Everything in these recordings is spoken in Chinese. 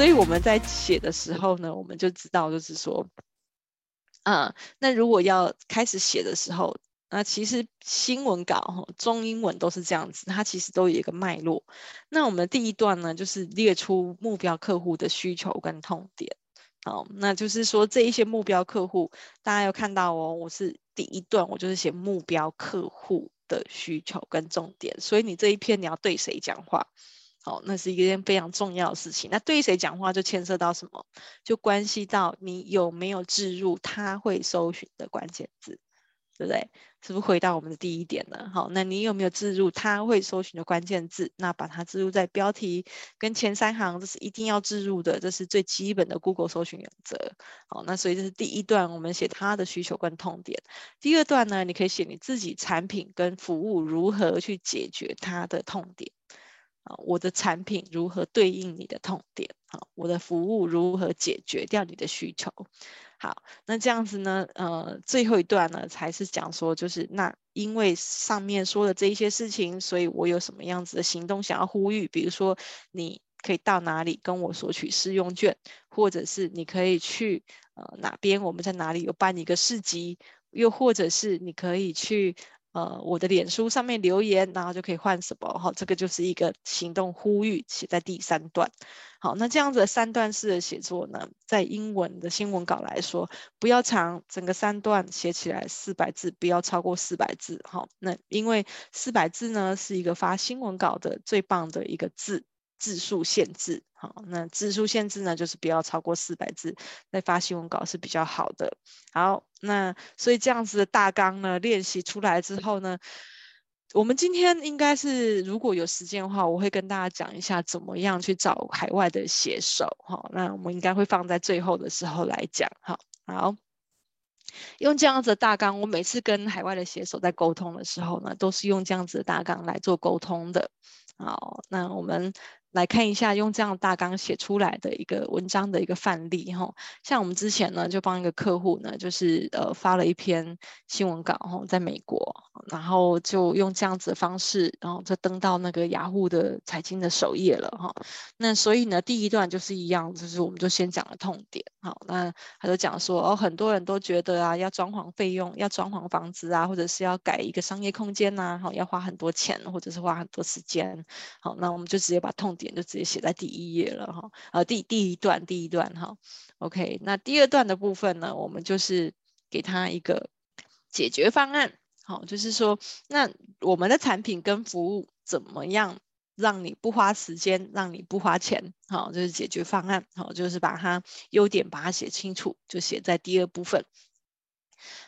所以我们在写的时候呢，我们就知道就是说，啊，那如果要开始写的时候。那其实新闻稿，中英文都是这样子，它其实都有一个脉络。那我们第一段呢，就是列出目标客户的需求跟痛点。好，那就是说这一些目标客户，大家有看到哦，我是第一段，我就是写目标客户的需求跟重点。所以你这一篇你要对谁讲话？好，那是一件非常重要的事情。那对于谁讲话就牵涉到什么？就关系到你有没有置入他会搜寻的关键字。对不对？是不是回到我们的第一点呢？好，那你有没有置入他会搜寻的关键字？那把它置入在标题跟前三行，这是一定要置入的，这是最基本的 Google 搜寻原则。好，那所以这是第一段，我们写他的需求跟痛点。第二段呢，你可以写你自己产品跟服务如何去解决他的痛点。啊，我的产品如何对应你的痛点？啊，我的服务如何解决掉你的需求？好，那这样子呢，呃，最后一段呢，才是讲说，就是那因为上面说的这一些事情，所以我有什么样子的行动想要呼吁，比如说你可以到哪里跟我索取试用券，或者是你可以去呃哪边，我们在哪里有办一个市集，又或者是你可以去。呃，我的脸书上面留言，然后就可以换什么？哈，这个就是一个行动呼吁，写在第三段。好，那这样子三段式的写作呢，在英文的新闻稿来说，不要长，整个三段写起来四百字，不要超过四百字。好，那因为四百字呢，是一个发新闻稿的最棒的一个字。字数限制，好，那字数限制呢，就是不要超过四百字，来发新闻稿是比较好的。好，那所以这样子的大纲呢，练习出来之后呢，我们今天应该是如果有时间的话，我会跟大家讲一下怎么样去找海外的写手。好，那我们应该会放在最后的时候来讲。好，好，用这样子的大纲，我每次跟海外的写手在沟通的时候呢，都是用这样子的大纲来做沟通的。好，那我们。来看一下用这样大纲写出来的一个文章的一个范例哈，像我们之前呢就帮一个客户呢，就是呃发了一篇新闻稿哈，在美国，然后就用这样子的方式，然后就登到那个雅虎的财经的首页了哈。那所以呢，第一段就是一样，就是我们就先讲了痛点，好，那他就讲说哦，很多人都觉得啊，要装潢费用，要装潢房子啊，或者是要改一个商业空间呐，好，要花很多钱，或者是花很多时间，好，那我们就直接把痛。点就直接写在第一页了哈，呃，第第一段第一段哈，OK，那第二段的部分呢，我们就是给他一个解决方案，好，就是说，那我们的产品跟服务怎么样让你不花时间，让你不花钱，好，就是解决方案，好，就是把它优点把它写清楚，就写在第二部分。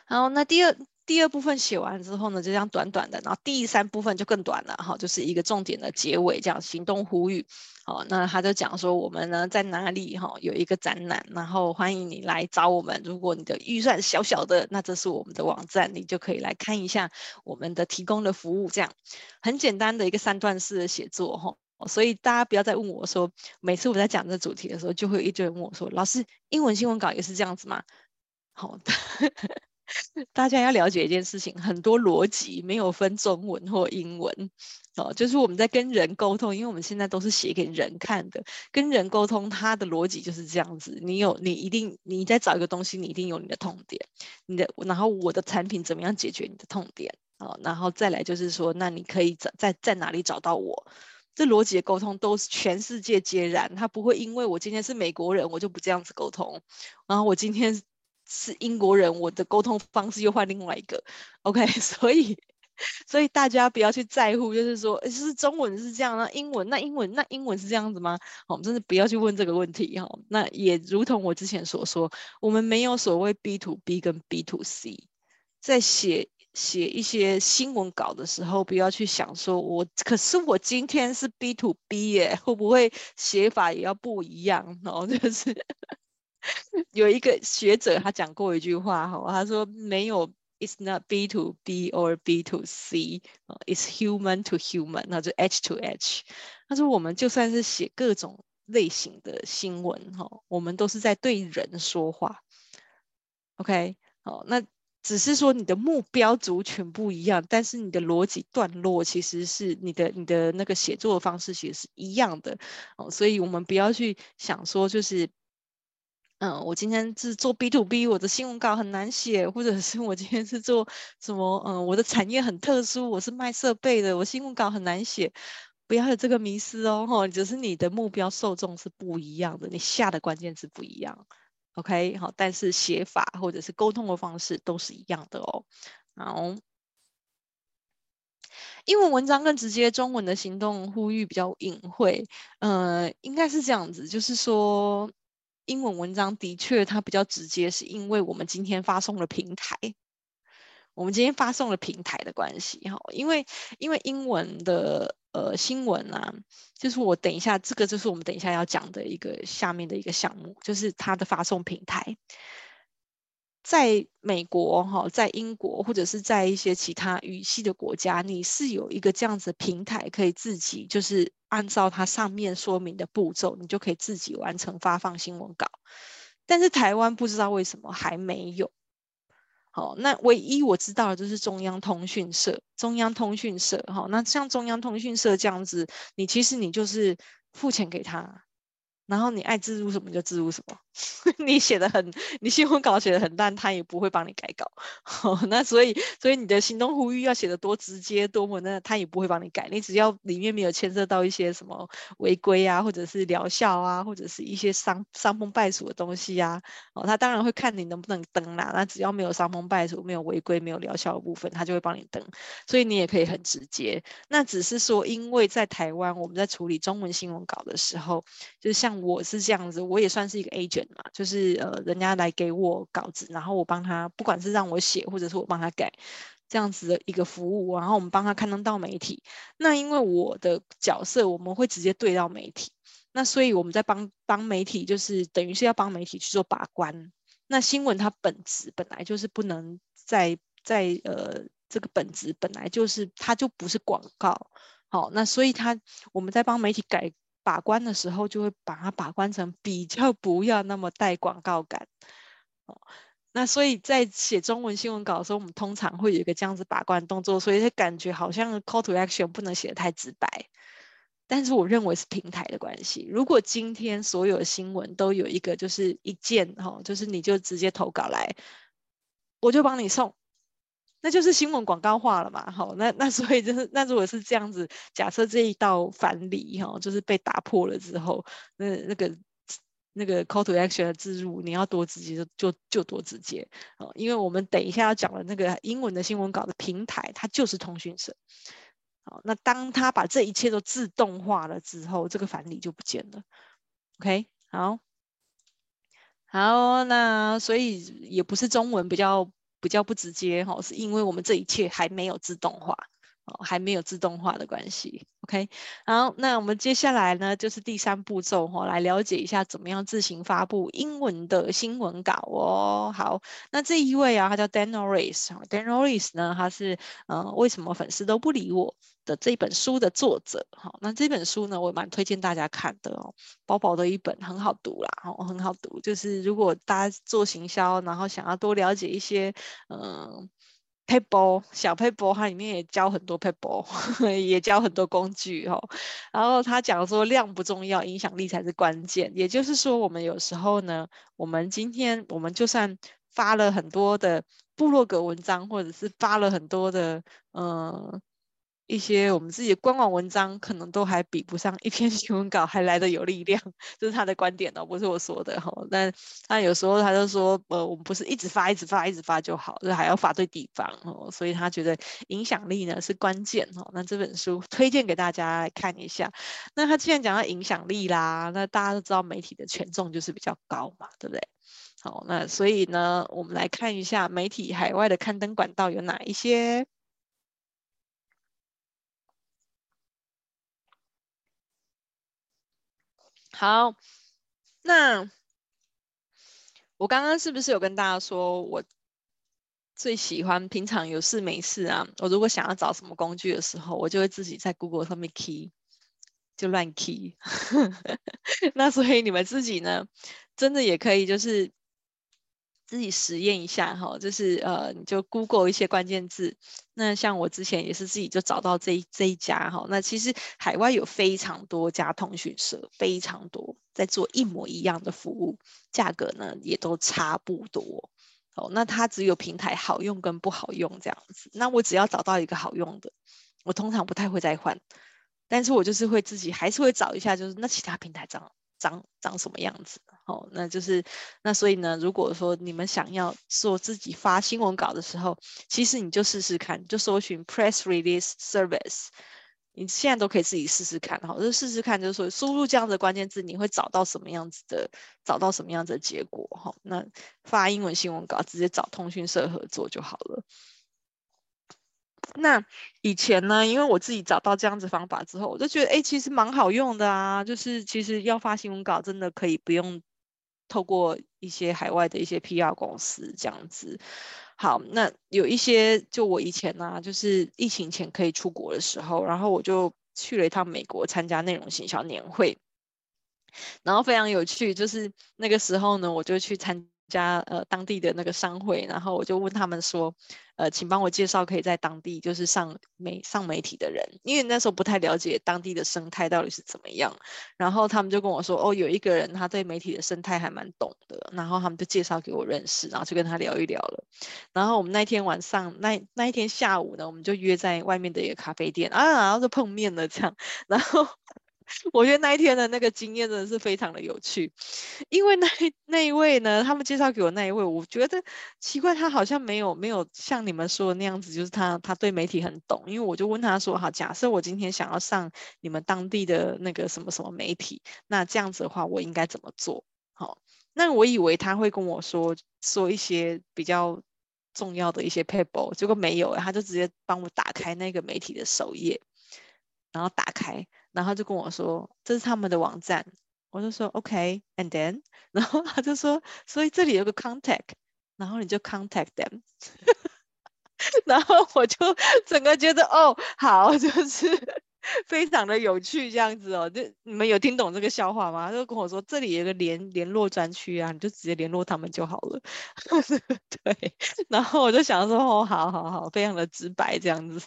好，那第二。第二部分写完之后呢，就这样短短的，然后第三部分就更短了哈，就是一个重点的结尾，这样行动呼吁。好，那他就讲说我们呢在哪里哈有一个展览，然后欢迎你来找我们。如果你的预算小小的，那这是我们的网站，你就可以来看一下我们的提供的服务。这样很简单的一个三段式的写作哈，所以大家不要再问我说，每次我在讲这主题的时候，就会一堆人问我说，老师，英文新闻稿也是这样子吗？好的。大家要了解一件事情，很多逻辑没有分中文或英文哦，就是我们在跟人沟通，因为我们现在都是写给人看的，跟人沟通，它的逻辑就是这样子。你有，你一定，你在找一个东西，你一定有你的痛点，你的，然后我的产品怎么样解决你的痛点哦，然后再来就是说，那你可以在在在哪里找到我？这逻辑的沟通都是全世界皆然，他不会因为我今天是美国人，我就不这样子沟通，然后我今天。是英国人，我的沟通方式又换另外一个，OK，所以 所以大家不要去在乎，就是说，是中文是这样，那英文那英文那英文是这样子吗？好，我们真的不要去问这个问题哈。那也如同我之前所说，我们没有所谓 B to B 跟 B to C，在写写一些新闻稿的时候，不要去想说我，可是我今天是 B to B 耶，会不会写法也要不一样？哦，就是。有一个学者，他讲过一句话哈，他说没有，It's not B to B or B to C，It's human to human，那就 H to H。他说我们就算是写各种类型的新闻哈，我们都是在对人说话。OK，好，那只是说你的目标族群不一样，但是你的逻辑段落其实是你的你的那个写作的方式其实是一样的哦，所以我们不要去想说就是，嗯，我今天是做 B to B，我的新闻稿很难写，或者是我今天是做什么，嗯，我的产业很特殊，我是卖设备的，我新闻稿很难写，不要有这个迷失哦，吼，只是你的目标受众是不一样的，你下的关键字不一样。OK，好，但是写法或者是沟通的方式都是一样的哦。好，英文文章更直接，中文的行动呼吁比较隐晦。呃，应该是这样子，就是说，英文文章的确它比较直接，是因为我们今天发送了平台。我们今天发送了平台的关系，哈，因为因为英文的呃新闻啊，就是我等一下这个就是我们等一下要讲的一个下面的一个项目，就是它的发送平台，在美国哈，在英国或者是在一些其他语系的国家，你是有一个这样子平台，可以自己就是按照它上面说明的步骤，你就可以自己完成发放新闻稿，但是台湾不知道为什么还没有。好，那唯一我知道的就是中央通讯社，中央通讯社，哈，那像中央通讯社这样子，你其实你就是付钱给他。然后你爱置入什么就置入什么，你写的很，你新闻稿写的很烂，他也不会帮你改稿。那所以，所以你的行动呼吁要写的多直接，多么那他也不会帮你改。你只要里面没有牵涉到一些什么违规啊，或者是疗效啊，或者是一些伤伤风败俗的东西啊，哦，他当然会看你能不能登啦。那只要没有伤风败俗、没有违规、没有疗效的部分，他就会帮你登。所以你也可以很直接。那只是说，因为在台湾我们在处理中文新闻稿的时候，就是像。我是这样子，我也算是一个 agent 就是呃，人家来给我稿子，然后我帮他，不管是让我写，或者是我帮他改，这样子的一个服务，然后我们帮他刊登到媒体。那因为我的角色，我们会直接对到媒体，那所以我们在帮帮媒体，就是等于是要帮媒体去做把关。那新闻它本质本来就是不能在在呃这个本质本来就是它就不是广告，好，那所以它我们在帮媒体改。把关的时候，就会把它把关成比较不要那么带广告感。哦，那所以在写中文新闻稿的时候，我们通常会有一个这样子把关动作，所以感觉好像 call to action 不能写得太直白。但是我认为是平台的关系。如果今天所有的新闻都有一个就是一键，哈，就是你就直接投稿来，我就帮你送。那就是新闻广告化了嘛，好，那那所以就是，那如果是这样子，假设这一道藩篱哈，就是被打破了之后，那那个那个 call to action 的置入，你要多直接就就就多直接，哦，因为我们等一下要讲的那个英文的新闻稿的平台，它就是通讯社，好，那当他把这一切都自动化了之后，这个藩篱就不见了，OK，好，好，那所以也不是中文比较。比较不直接哈，是因为我们这一切还没有自动化哦，还没有自动化的关系。OK，好，那我们接下来呢，就是第三步骤哈，来了解一下怎么样自行发布英文的新闻稿哦。好，那这一位啊，他叫 Dan Norris，Dan Norris 呢，他是呃，为什么粉丝都不理我？的这本书的作者，哈，那这本书呢，我蛮推荐大家看的哦，薄薄的一本，很好读啦，哦，很好读。就是如果大家做行销，然后想要多了解一些，嗯，paper 小 paper，它里面也教很多 paper，也教很多工具哦。然后他讲说，量不重要，影响力才是关键。也就是说，我们有时候呢，我们今天我们就算发了很多的部落格文章，或者是发了很多的，嗯。一些我们自己的官网文章，可能都还比不上一篇 新闻稿还来的有力量，这是他的观点哦，不是我说的哈。但他有时候他就说，呃，我们不是一直发、一直发、一直发就好，就还要发对地方哦。所以他觉得影响力呢是关键哦。那这本书推荐给大家来看一下。那他既然讲到影响力啦，那大家都知道媒体的权重就是比较高嘛，对不对？好，那所以呢，我们来看一下媒体海外的刊登管道有哪一些。好，那我刚刚是不是有跟大家说，我最喜欢平常有事没事啊，我如果想要找什么工具的时候，我就会自己在 Google 上面 key，就乱 key。那所以你们自己呢，真的也可以就是自己实验一下哈，就是呃，你就 Google 一些关键字。那像我之前也是自己就找到这一这一家哈。那其实海外有非常多家通讯社，非常多在做一模一样的服务，价格呢也都差不多。哦，那它只有平台好用跟不好用这样子。那我只要找到一个好用的，我通常不太会再换。但是我就是会自己还是会找一下，就是那其他平台长长长什么样子。好，那就是那所以呢，如果说你们想要做自己发新闻稿的时候，其实你就试试看，就搜寻 press release service，你现在都可以自己试试看，好，就试试看，就是说输入这样的关键字，你会找到什么样子的，找到什么样子的结果，哈，那发英文新闻稿直接找通讯社合作就好了。那以前呢，因为我自己找到这样子方法之后，我就觉得，哎，其实蛮好用的啊，就是其实要发新闻稿，真的可以不用。透过一些海外的一些 PR 公司这样子，好，那有一些就我以前呢、啊，就是疫情前可以出国的时候，然后我就去了一趟美国参加内容行销年会，然后非常有趣，就是那个时候呢，我就去参。加呃当地的那个商会，然后我就问他们说，呃，请帮我介绍可以在当地就是上媒上媒体的人，因为那时候不太了解当地的生态到底是怎么样。然后他们就跟我说，哦，有一个人他对媒体的生态还蛮懂的，然后他们就介绍给我认识，然后就跟他聊一聊了。然后我们那天晚上那那一天下午呢，我们就约在外面的一个咖啡店啊，然后就碰面了这样，然后。我觉得那一天的那个经验真的是非常的有趣，因为那那一位呢，他们介绍给我那一位，我觉得奇怪，他好像没有没有像你们说的那样子，就是他他对媒体很懂。因为我就问他说，好，假设我今天想要上你们当地的那个什么什么媒体，那这样子的话，我应该怎么做？好，那我以为他会跟我说说一些比较重要的一些 paper，结果没有，他就直接帮我打开那个媒体的首页，然后打开。然后就跟我说，这是他们的网站，我就说 OK，and then，然后他就说，所以这里有个 contact，然后你就 contact them，然后我就整个觉得哦，好，就是非常的有趣这样子哦，就你们有听懂这个笑话吗？他就跟我说，这里有个联联络专区啊，你就直接联络他们就好了，对，然后我就想说，哦，好好好，非常的直白这样子。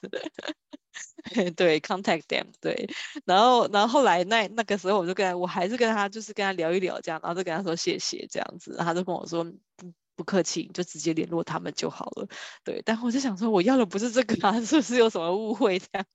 对，contact them，对，然后，然后后来那那个时候，我就跟，我还是跟他，就是跟他聊一聊这样，然后就跟他说谢谢这样子，然后他就跟我说不不客气，就直接联络他们就好了。对，但我就想说，我要的不是这个啊，是不是有什么误会这样？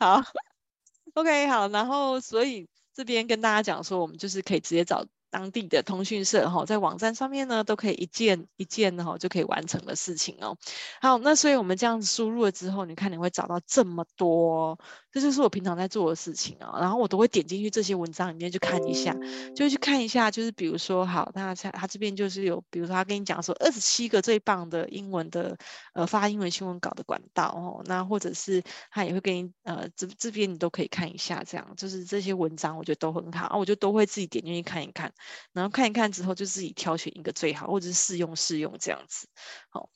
好，OK，好，然后所以这边跟大家讲说，我们就是可以直接找。当地的通讯社哈，在网站上面呢，都可以一键一键哈就可以完成的事情哦。好，那所以我们这样子输入了之后，你看你会找到这么多，这就是我平常在做的事情啊。然后我都会点进去这些文章里面去看一下，就去看一下，就是比如说好，那他他这边就是有，比如说他跟你讲说二十七个最棒的英文的呃发英文新闻稿的管道哦，那或者是他也会给你呃这这边你都可以看一下，这样就是这些文章我觉得都很好，我就都会自己点进去看一看。然后看一看之后，就自己挑选一个最好，或者是试用试用这样子。好，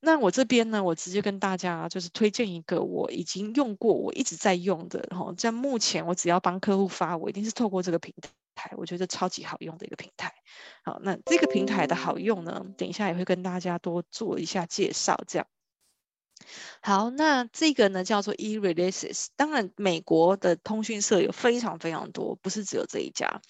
那我这边呢，我直接跟大家就是推荐一个我已经用过，我一直在用的。然后在目前，我只要帮客户发，我一定是透过这个平台，我觉得超级好用的一个平台。好，那这个平台的好用呢，等一下也会跟大家多做一下介绍。这样。好，那这个呢叫做 eReleases。当然，美国的通讯社有非常非常多，不是只有这一家。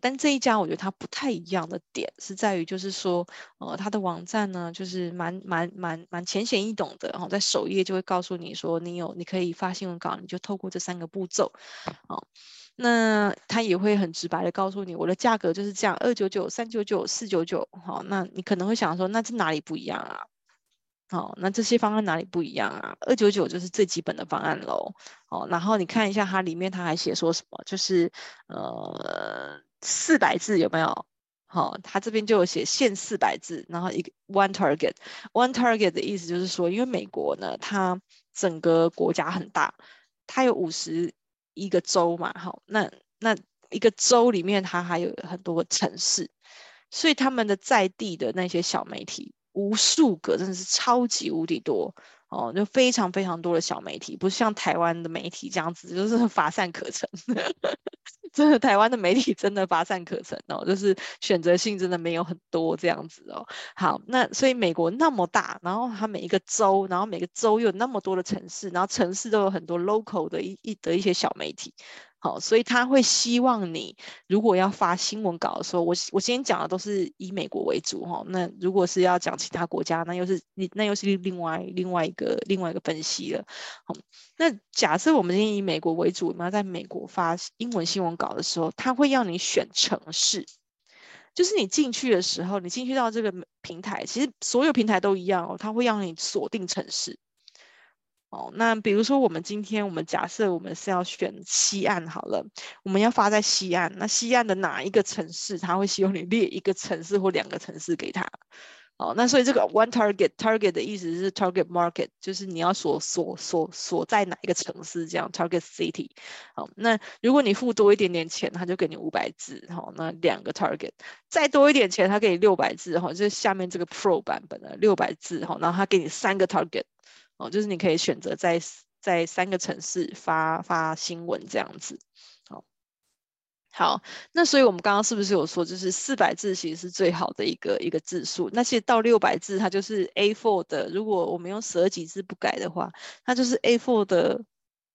但这一家我觉得它不太一样的点是在于，就是说，呃，它的网站呢，就是蛮蛮蛮蛮浅显易懂的，然后在首页就会告诉你说，你有你可以发新闻稿，你就透过这三个步骤，哦，那它也会很直白的告诉你，我的价格就是这样，二九九、三九九、四九九，好，那你可能会想说，那这哪里不一样啊？好，那这些方案哪里不一样啊？二九九就是最基本的方案喽，哦，然后你看一下它里面，它还写说什么，就是呃。四百字有没有？好、哦，他这边就有写限四百字，然后一个 one target，one target 的意思就是说，因为美国呢，它整个国家很大，它有五十一个州嘛，好，那那一个州里面它还有很多个城市，所以他们的在地的那些小媒体无数个，真的是超级无敌多。哦，就非常非常多的小媒体，不是像台湾的媒体这样子，就是 乏善可陈。真的台湾的媒体真的乏善可陈哦，就是选择性真的没有很多这样子哦。好，那所以美国那么大，然后它每一个州，然后每个州又有那么多的城市，然后城市都有很多 local 的一一的一些小媒体。好，所以他会希望你如果要发新闻稿的时候，我我今天讲的都是以美国为主哈。那如果是要讲其他国家，那又是你那又是另外另外一个另外一个分析了。好，那假设我们今天以美国为主，我们要在美国发英文新闻稿的时候，他会要你选城市，就是你进去的时候，你进去到这个平台，其实所有平台都一样哦，他会让你锁定城市。哦，那比如说我们今天我们假设我们是要选西岸好了，我们要发在西岸，那西岸的哪一个城市，他会希望你列一个城市或两个城市给他。哦，那所以这个 one target target 的意思是 target market，就是你要所所所所在哪一个城市这样 target city。好，那如果你付多一点点钱，他就给你五百字，好，那两个 target，再多一点钱，他给你六百字，哈，就是下面这个 pro 版本的六百字，哈，然后他给你三个 target。哦，就是你可以选择在在三个城市发发新闻这样子，好，好，那所以我们刚刚是不是有说，就是四百字其实是最好的一个一个字数，那其实到六百字它就是 A4 的，如果我们用十二级字不改的话，它就是 A4 的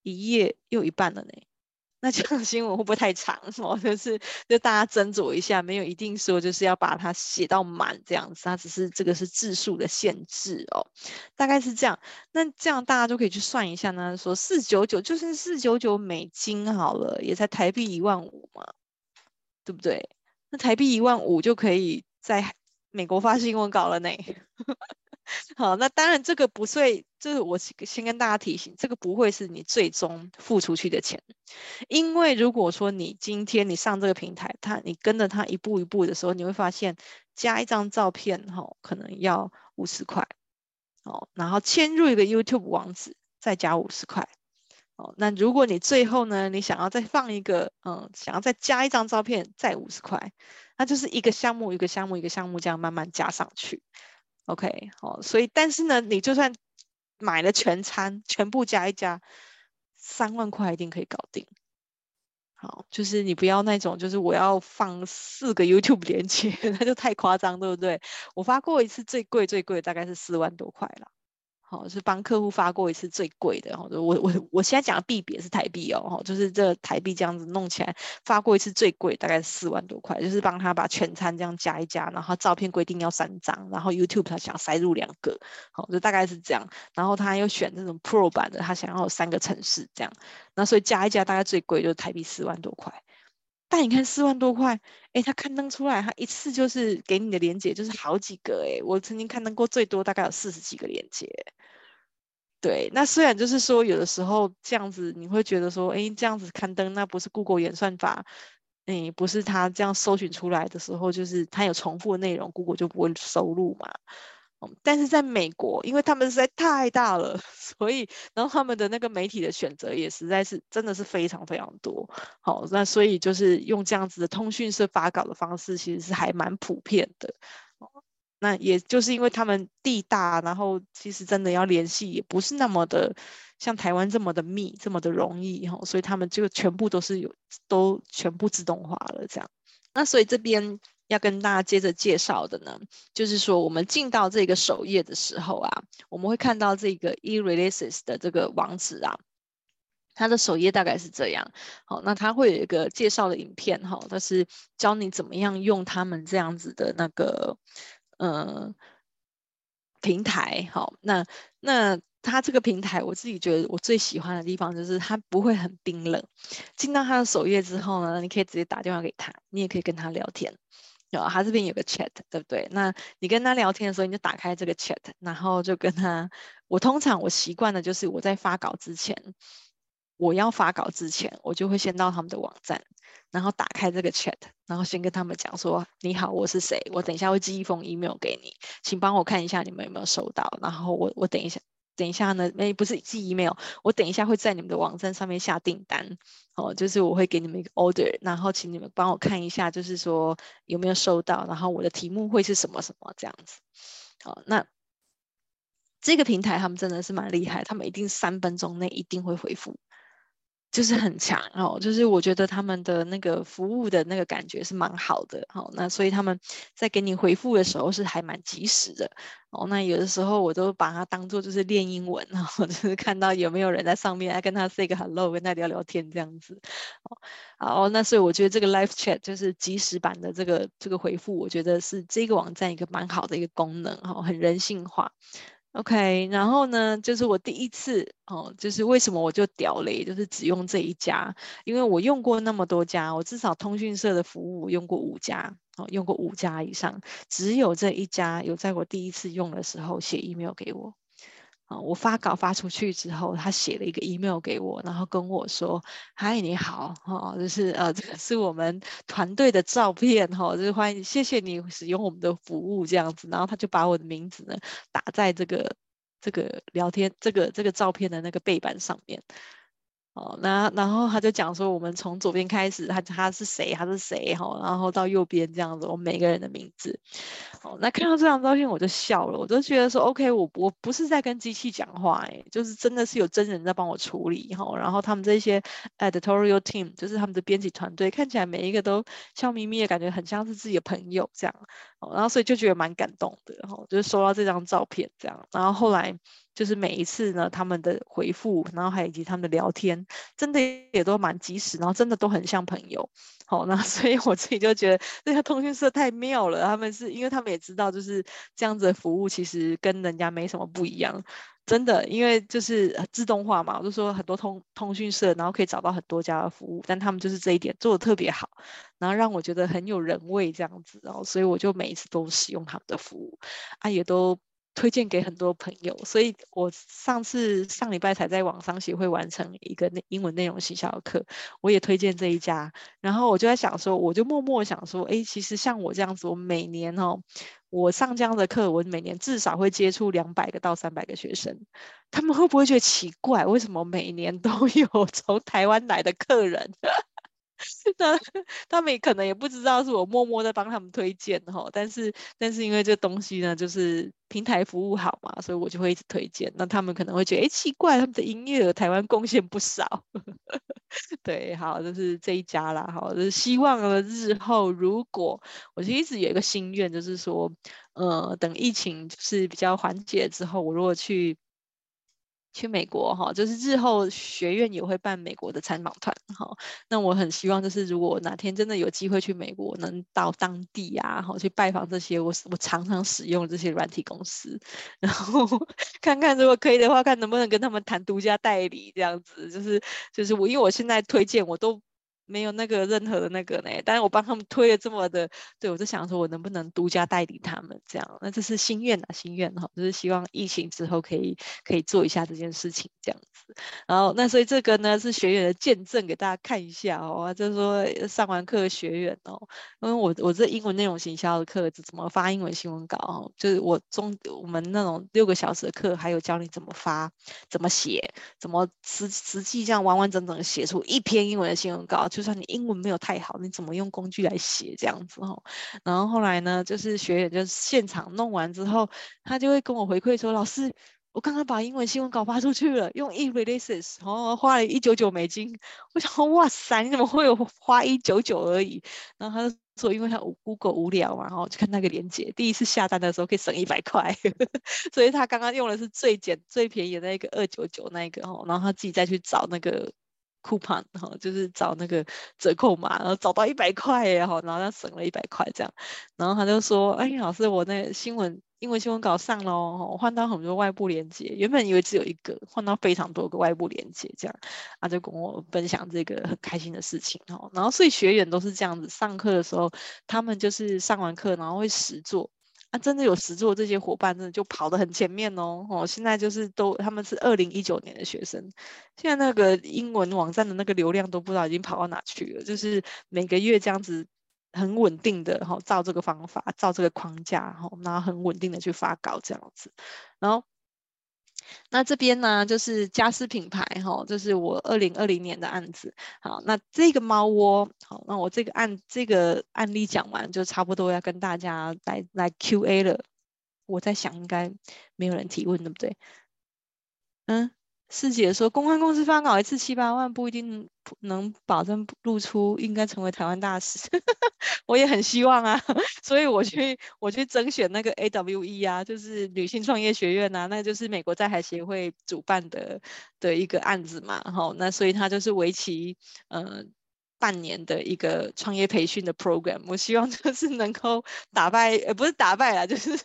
一页又一半了呢。那这样新闻会不会太长 哦？就是就大家斟酌一下，没有一定说就是要把它写到满这样子，它只是这个是字数的限制哦，大概是这样。那这样大家就可以去算一下呢，说四九九就是四九九美金好了，也才台币一万五嘛，对不对？那台币一万五就可以在美国发新闻稿了呢。好，那当然这个不会，就是我先跟大家提醒，这个不会是你最终付出去的钱，因为如果说你今天你上这个平台，他你跟着他一步一步的时候，你会发现加一张照片哈，可能要五十块，哦，然后嵌入一个 YouTube 网址再加五十块，哦，那如果你最后呢，你想要再放一个，嗯，想要再加一张照片再五十块，那就是一个项目一个项目一个项目这样慢慢加上去。OK，好，所以但是呢，你就算买了全餐，全部加一加，三万块一定可以搞定。好，就是你不要那种，就是我要放四个 YouTube 连接，那就太夸张，对不对？我发过一次最贵最贵大概是四万多块了。好，是帮客户发过一次最贵的，我我我现在讲的币别是台币哦，就是这台币这样子弄起来发过一次最贵，大概四万多块，就是帮他把全餐这样加一加，然后照片规定要三张，然后 YouTube 他想塞入两个，好，就大概是这样，然后他又选这种 Pro 版的，他想要有三个城市这样，那所以加一加大概最贵就是台币四万多块。但你看四万多块，哎，他刊登出来，他一次就是给你的连接就是好几个，哎，我曾经刊登过最多大概有四十几个连接。对，那虽然就是说有的时候这样子你会觉得说，哎，这样子刊登那不是 Google 演算法，哎，不是他这样搜寻出来的时候，就是他有重复的内容，Google 就不会收录嘛。但是在美国，因为他们实在太大了，所以然后他们的那个媒体的选择也实在是真的是非常非常多。好，那所以就是用这样子的通讯社发稿的方式，其实是还蛮普遍的。那也就是因为他们地大，然后其实真的要联系也不是那么的像台湾这么的密，这么的容易哈，所以他们就全部都是有都全部自动化了这样。那所以这边。要跟大家接着介绍的呢，就是说我们进到这个首页的时候啊，我们会看到这个 eReleases 的这个网址啊，它的首页大概是这样。好，那它会有一个介绍的影片哈，它是教你怎么样用他们这样子的那个呃平台。好，那那它这个平台，我自己觉得我最喜欢的地方就是它不会很冰冷。进到它的首页之后呢，你可以直接打电话给他，你也可以跟他聊天。有，他这边有个 chat，对不对？那你跟他聊天的时候，你就打开这个 chat，然后就跟他。我通常我习惯的就是我在发稿之前，我要发稿之前，我就会先到他们的网站，然后打开这个 chat，然后先跟他们讲说：“你好，我是谁？我等一下会寄一封 email 给你，请帮我看一下你们有没有收到。然后我我等一下。”等一下呢，诶，不是寄 email，我等一下会在你们的网站上面下订单，哦，就是我会给你们一个 order，然后请你们帮我看一下，就是说有没有收到，然后我的题目会是什么什么这样子，好，那这个平台他们真的是蛮厉害，他们一定三分钟内一定会回复，就是很强哦，就是我觉得他们的那个服务的那个感觉是蛮好的，好，那所以他们在给你回复的时候是还蛮及时的哦。那有的时候我都把它当做就是练英文，然后 就是看到有没有人在上面，来跟他 say 个 hello，跟他聊聊天这样子。哦，好，那所以我觉得这个 live chat 就是即时版的这个这个回复，我觉得是这个网站一个蛮好的一个功能，哈，很人性化。OK，然后呢，就是我第一次哦，就是为什么我就屌雷，就是只用这一家，因为我用过那么多家，我至少通讯社的服务用过五家，哦，用过五家以上，只有这一家有在我第一次用的时候写 email 给我。啊我发稿发出去之后，他写了一个 email 给我，然后跟我说：“嗨，你好，哈，就是呃，这个是我们团队的照片，哈，就是欢迎，谢谢你使用我们的服务这样子。”然后他就把我的名字呢打在这个这个聊天这个这个照片的那个背板上面。哦，那然后他就讲说，我们从左边开始，他他是谁，他是谁，哈，然后到右边这样子，我们每个人的名字。哦，那看到这张照片我就笑了，我就觉得说，OK，我我不是在跟机器讲话，哎，就是真的是有真人在帮我处理，哈，然后他们这些 editorial team，就是他们的编辑团队，看起来每一个都笑眯眯的，感觉很像是自己的朋友这样，然后所以就觉得蛮感动的，然后就是收到这张照片这样，然后后来。就是每一次呢，他们的回复，然后还以及他们的聊天，真的也都蛮及时，然后真的都很像朋友。好，那 所以我自己就觉得这个通讯社太妙了。他们是因为他们也知道，就是这样子的服务其实跟人家没什么不一样，真的，因为就是自动化嘛。我就说很多通通讯社，然后可以找到很多家的服务，但他们就是这一点做的特别好，然后让我觉得很有人味这样子。然后所以我就每一次都使用他们的服务，啊，也都。推荐给很多朋友，所以我上次上礼拜才在网商协会完成一个内英文内容行销的课，我也推荐这一家。然后我就在想说，我就默默想说，哎，其实像我这样子，我每年哦，我上这样的课，我每年至少会接触两百个到三百个学生，他们会不会觉得奇怪？为什么每年都有 从台湾来的客人？那他们也可能也不知道是我默默在帮他们推荐哈，但是但是因为这东西呢，就是平台服务好嘛，所以我就会一直推荐。那他们可能会觉得，哎，奇怪，他们的营业额台湾贡献不少。对，好，就是这一家啦，好，就是希望呢日后如果我就一直有一个心愿，就是说，呃，等疫情就是比较缓解之后，我如果去。去美国哈，就是日后学院也会办美国的参访团哈。那我很希望，就是如果哪天真的有机会去美国，能到当地啊，哈，去拜访这些我我常常使用这些软体公司，然后 看看如果可以的话，看能不能跟他们谈独家代理这样子。就是就是我，因为我现在推荐我都。没有那个任何的那个呢，但是我帮他们推了这么的，对，我就想说，我能不能独家代理他们这样？那这是心愿啊，心愿哈，就是希望疫情之后可以可以做一下这件事情这样子。然后那所以这个呢是学员的见证，给大家看一下哦，就是说上完课学员哦，因为我我这英文内容行销的课怎么发英文新闻稿哦，就是我中我们那种六个小时的课，还有教你怎么发、怎么写、怎么实实际这样完完整整写出一篇英文的新闻稿就。就算你英文没有太好，你怎么用工具来写这样子哈？然后后来呢，就是学员就现场弄完之后，他就会跟我回馈说：“老师，我刚刚把英文新闻稿发出去了，用 eRealize，然后花了一九九美金。”我想说：“哇塞，你怎么会有花一九九而已？”然后他就说：“因为他 Google 无聊嘛，然后就看那个链接，第一次下单的时候可以省一百块，所以他刚刚用的是最简最便宜的那个二九九那个哈，然后他自己再去找那个。” Coupon 哈，就是找那个折扣码，然后找到一百块耶哈，然后他省了一百块这样，然后他就说，哎，老师，我那个新闻英文新闻稿上了哦，换到很多外部连接，原本以为只有一个，换到非常多个外部连接这样，他就跟我分享这个很开心的事情哈，然后所以学员都是这样子，上课的时候他们就是上完课然后会实做。啊，真的有实作，这些伙伴真的就跑得很前面哦。哦，现在就是都他们是二零一九年的学生，现在那个英文网站的那个流量都不知道已经跑到哪去了。就是每个月这样子很稳定的哈，照这个方法，照这个框架哈，然后很稳定的去发稿这样子，然后。那这边呢，就是家私品牌哈，就是我二零二零年的案子。好，那这个猫窝，好，那我这个案这个案例讲完，就差不多要跟大家来来 Q&A 了。我在想，应该没有人提问，对不对？嗯，师姐说，公关公司发稿一次七八万，不一定能保证露出，应该成为台湾大使。我也很希望啊，所以我去我去甄选那个 AWE 啊，就是女性创业学院啊，那就是美国在海协会主办的的一个案子嘛，哈，那所以它就是为期呃。半年的一个创业培训的 program，我希望就是能够打败，呃，不是打败啦，就是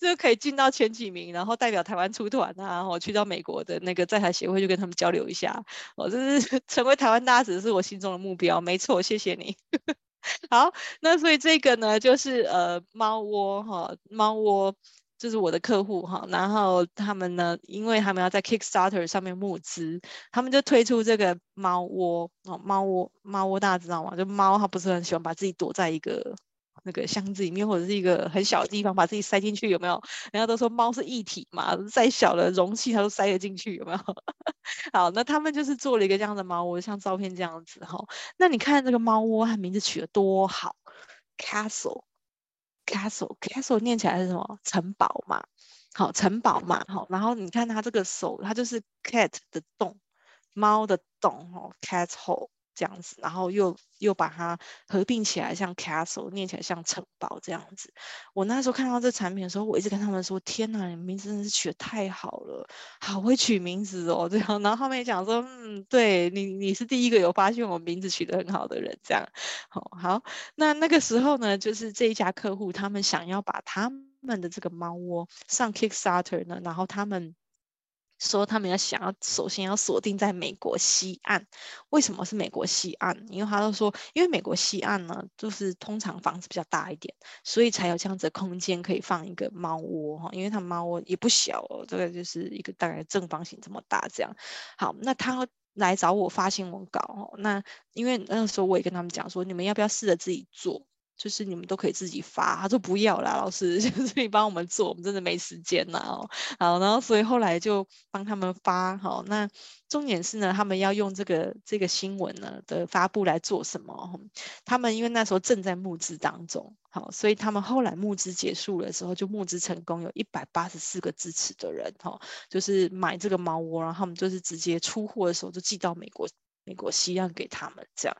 就可以进到前几名，然后代表台湾出团啊，然后去到美国的那个在台协会去跟他们交流一下，我就是 成为台湾大使是我心中的目标，没错，谢谢你。好，那所以这个呢，就是呃猫窝哈，猫窝。就是我的客户哈，然后他们呢，因为他们要在 Kickstarter 上面募资，他们就推出这个猫窝哦，猫窝猫窝大家知道吗？就猫它不是很喜欢把自己躲在一个那个箱子里面，或者是一个很小的地方把自己塞进去，有没有？人家都说猫是一体嘛，再小的容器它都塞得进去，有没有？好，那他们就是做了一个这样的猫窝，像照片这样子哈。那你看这个猫窝，它名字取得多好，Castle。Castle Castle 念起来是什么？城堡嘛，好，城堡嘛，好，然后你看它这个手，它就是 cat 的洞，猫的洞，哦，cat hole。这样子，然后又又把它合并起来，像 castle 念起来像城堡这样子。我那时候看到这产品的时候，我一直跟他们说：“天哪，你名字真的是取得太好了，好会取名字哦。”这样，然后他们也讲说：“嗯，对你，你是第一个有发现我名字取得很好的人。”这样，好，好。那那个时候呢，就是这一家客户他们想要把他们的这个猫窝上 Kickstarter 呢，然后他们。说他们要想要首先要锁定在美国西岸，为什么是美国西岸？因为他都说，因为美国西岸呢，就是通常房子比较大一点，所以才有这样子的空间可以放一个猫窝哈。因为他猫窝也不小哦，这个就是一个大概正方形这么大这样。好，那他来找我发新闻稿哦，那因为那个时候我也跟他们讲说，你们要不要试着自己做？就是你们都可以自己发，他说不要啦，老师，就是你帮我们做，我们真的没时间呐。好，然后所以后来就帮他们发，好，那重点是呢，他们要用这个这个新闻呢的发布来做什么？他们因为那时候正在募资当中，好，所以他们后来募资结束的时候就募资成功，有一百八十四个支持的人，哈，就是买这个猫窝，然后他们就是直接出货的时候就寄到美国。美国西岸给他们这样，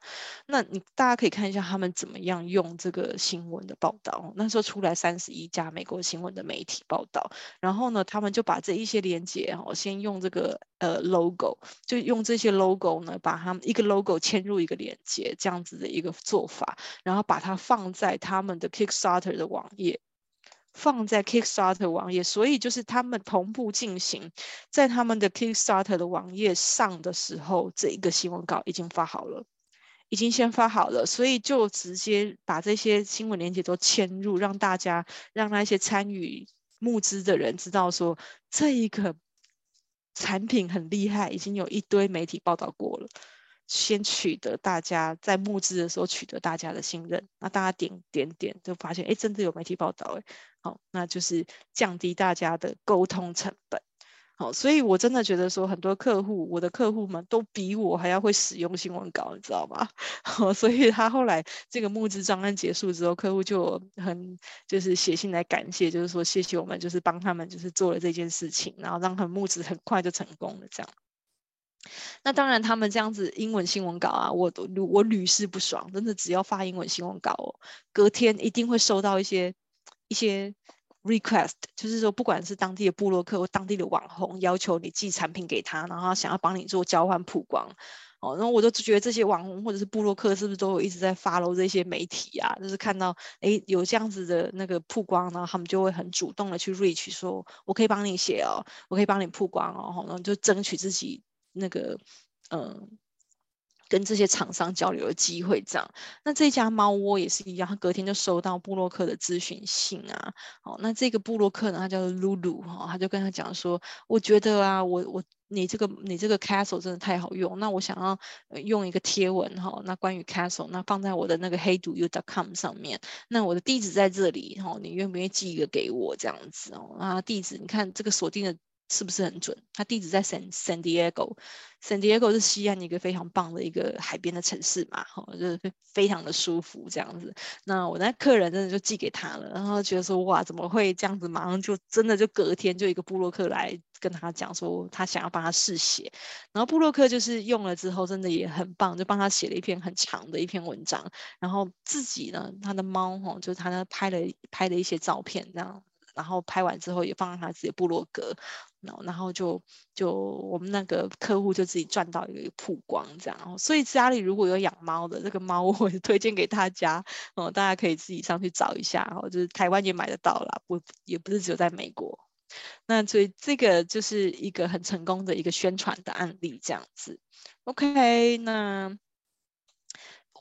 那你大家可以看一下他们怎么样用这个新闻的报道。那时候出来三十一家美国新闻的媒体报道，然后呢，他们就把这一些连接，哦，先用这个呃 logo，就用这些 logo 呢，把他们一个 logo 嵌入一个连接，这样子的一个做法，然后把它放在他们的 Kickstarter 的网页。放在 Kickstarter 网页，所以就是他们同步进行，在他们的 Kickstarter 的网页上的时候，这一个新闻稿已经发好了，已经先发好了，所以就直接把这些新闻链接都嵌入，让大家让那些参与募资的人知道说，这一个产品很厉害，已经有一堆媒体报道过了。先取得大家在募资的时候取得大家的信任，那大家点点点就发现，哎，真的有媒体报道，哎，好，那就是降低大家的沟通成本，好，所以我真的觉得说，很多客户，我的客户们都比我还要会使用新闻稿，你知道吗？好，所以他后来这个募资专案结束之后，客户就很就是写信来感谢，就是说谢谢我们，就是帮他们就是做了这件事情，然后让他们募资很快就成功了，这样。那当然，他们这样子英文新闻稿啊，我都我屡试不爽，真的只要发英文新闻稿，隔天一定会收到一些一些 request，就是说不管是当地的部落客或当地的网红，要求你寄产品给他，然后想要帮你做交换曝光哦，然后我就觉得这些网红或者是部落客是不是都有一直在 follow 这些媒体啊？就是看到诶有这样子的那个曝光，然后他们就会很主动的去 reach，说我可以帮你写哦，我可以帮你曝光哦，然后就争取自己。那个，嗯、跟这些厂商交流的机会这样。那这家猫窝也是一样，他隔天就收到部落客的咨询信啊。哦，那这个部落客呢，他叫做露露哈，他就跟他讲说，我觉得啊，我我你这个你这个 castle 真的太好用，那我想要用一个贴文哈，那关于 castle，那放在我的那个 HeyDoYou.com 上面，那我的地址在这里哈，你愿不愿意寄一个给我这样子哦？啊，地址你看这个锁定的。是不是很准？他地址在 San San Diego，San Diego 是西岸一个非常棒的一个海边的城市嘛，哈，就是非常的舒服这样子。那我那客人真的就寄给他了，然后觉得说哇，怎么会这样子？马上就真的就隔天就一个布洛克来跟他讲说，他想要帮他试写，然后布洛克就是用了之后真的也很棒，就帮他写了一篇很长的一篇文章，然后自己呢，他的猫哈，就他呢拍了拍了一些照片这样。然后拍完之后也放在他自己的部落格，然后就就我们那个客户就自己赚到一个曝光这样，所以家里如果有养猫的这个猫，我也推荐给大家哦，大家可以自己上去找一下，哦，就是台湾也买得到啦，不也不是只有在美国。那所以这个就是一个很成功的一个宣传的案例这样子。OK，那。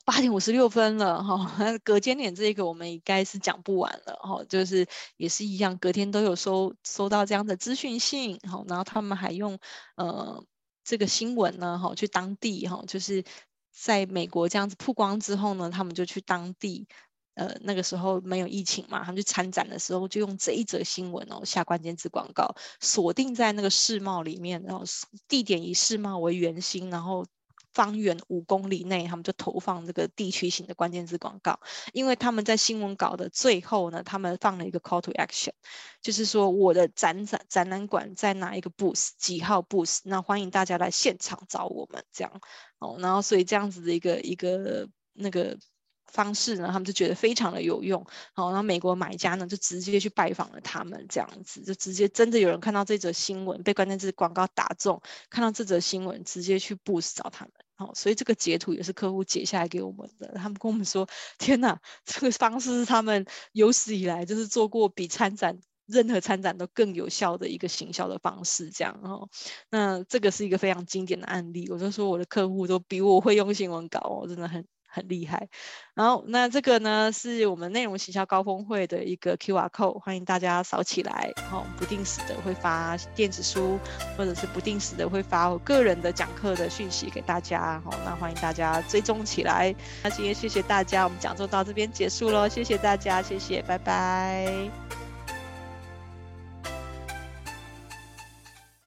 八点五十六分了哈，隔间点这个我们应该是讲不完了哈，就是也是一样，隔天都有收收到这样的资讯信哈，然后他们还用呃这个新闻呢哈去当地哈，就是在美国这样子曝光之后呢，他们就去当地呃那个时候没有疫情嘛，他们去参展的时候就用这一则新闻哦下关键字广告，锁定在那个世贸里面，然后地点以世贸为圆心，然后。方圆五公里内，他们就投放这个地区型的关键字广告，因为他们在新闻稿的最后呢，他们放了一个 call to action，就是说我的展展展览馆在哪一个 booth 几号 booth，那欢迎大家来现场找我们这样哦，然后所以这样子的一个一个那个。方式呢，他们就觉得非常的有用，好，然后美国买家呢就直接去拜访了他们，这样子就直接真的有人看到这则新闻，被关键字广告打中，看到这则新闻直接去 boost 找他们，好，所以这个截图也是客户截下来给我们的，他们跟我们说，天哪，这个方式是他们有史以来就是做过比参展任何参展都更有效的一个行销的方式，这样哦，那这个是一个非常经典的案例，我就说我的客户都比我会用新闻稿哦，真的很。很厉害，然后那这个呢是我们内容行销高峰会的一个 QR code，欢迎大家扫起来。然后不定时的会发电子书，或者是不定时的会发我个人的讲课的讯息给大家。好，那欢迎大家追踪起来。那今天谢谢大家，我们讲座到这边结束喽，谢谢大家，谢谢，拜拜。